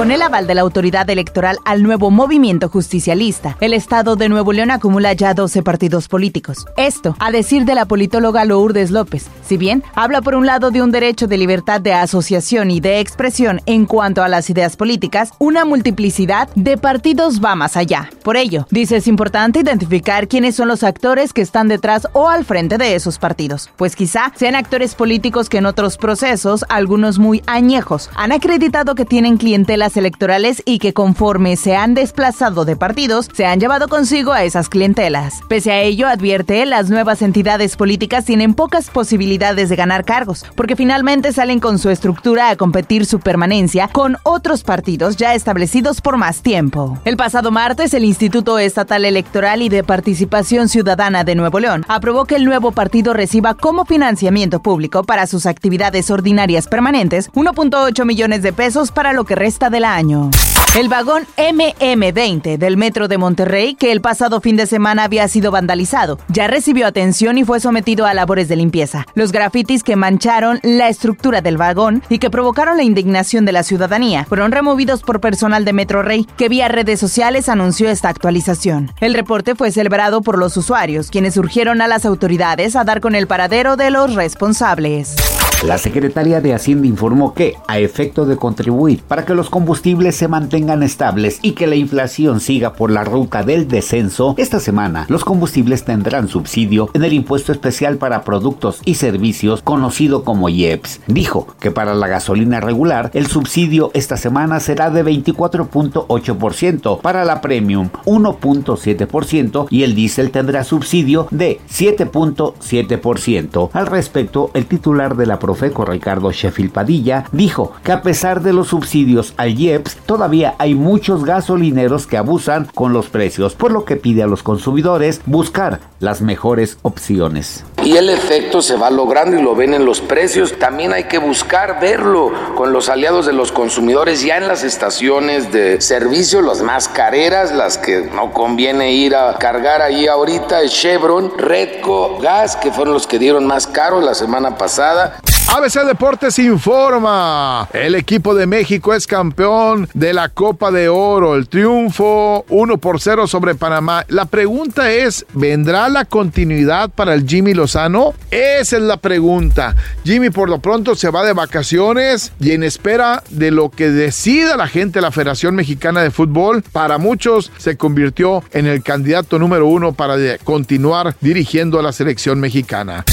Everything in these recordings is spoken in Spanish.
Con el aval de la autoridad electoral al nuevo movimiento justicialista, el Estado de Nuevo León acumula ya 12 partidos políticos. Esto, a decir de la politóloga Lourdes López, si bien habla por un lado de un derecho de libertad de asociación y de expresión en cuanto a las ideas políticas, una multiplicidad de partidos va más allá. Por ello, dice es importante identificar quiénes son los actores que están detrás o al frente de esos partidos, pues quizá sean actores políticos que en otros procesos, algunos muy añejos, han acreditado que tienen clientela electorales y que conforme se han desplazado de partidos, se han llevado consigo a esas clientelas. Pese a ello, advierte, las nuevas entidades políticas tienen pocas posibilidades de ganar cargos, porque finalmente salen con su estructura a competir su permanencia con otros partidos ya establecidos por más tiempo. El pasado martes, el Instituto Estatal Electoral y de Participación Ciudadana de Nuevo León aprobó que el nuevo partido reciba como financiamiento público para sus actividades ordinarias permanentes 1.8 millones de pesos para lo que resta del año. El vagón MM20 del Metro de Monterrey, que el pasado fin de semana había sido vandalizado, ya recibió atención y fue sometido a labores de limpieza. Los grafitis que mancharon la estructura del vagón y que provocaron la indignación de la ciudadanía fueron removidos por personal de Metro Rey, que vía redes sociales anunció esta actualización. El reporte fue celebrado por los usuarios, quienes urgieron a las autoridades a dar con el paradero de los responsables. La Secretaría de Hacienda informó que, a efecto de contribuir para que los combustibles se mantengan estables y que la inflación siga por la ruta del descenso, esta semana los combustibles tendrán subsidio en el impuesto especial para productos y servicios conocido como IEPS. Dijo que para la gasolina regular el subsidio esta semana será de 24.8%, para la premium 1.7% y el diésel tendrá subsidio de 7.7%. Al respecto, el titular de la Profeco Ricardo Sheffield Padilla, dijo que a pesar de los subsidios al IEPS, todavía hay muchos gasolineros que abusan con los precios, por lo que pide a los consumidores buscar las mejores opciones. Y el efecto se va logrando y lo ven en los precios. También hay que buscar verlo con los aliados de los consumidores ya en las estaciones de servicio, las más careras, las que no conviene ir a cargar ahí ahorita, Chevron, Redco, Gas, que fueron los que dieron más caro la semana pasada. ABC Deportes informa. El equipo de México es campeón de la Copa de Oro. El triunfo 1 por 0 sobre Panamá. La pregunta es, ¿vendrá la continuidad para el Jimmy Lozano? Esa es la pregunta. Jimmy por lo pronto se va de vacaciones y en espera de lo que decida la gente de la Federación Mexicana de Fútbol, para muchos se convirtió en el candidato número uno para continuar dirigiendo a la selección mexicana.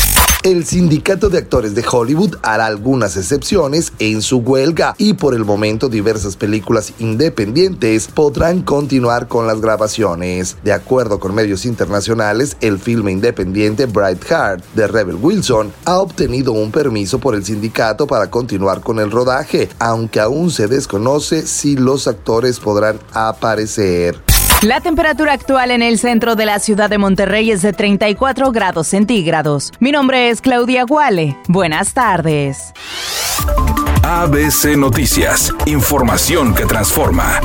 El sindicato de actores de Hollywood hará algunas excepciones en su huelga y por el momento diversas películas independientes podrán continuar con las grabaciones. De acuerdo con medios internacionales, el filme independiente Bright Heart de Rebel Wilson ha obtenido un permiso por el sindicato para continuar con el rodaje, aunque aún se desconoce si los actores podrán aparecer. La temperatura actual en el centro de la ciudad de Monterrey es de 34 grados centígrados. Mi nombre es Claudia Guale. Buenas tardes. ABC Noticias, información que transforma.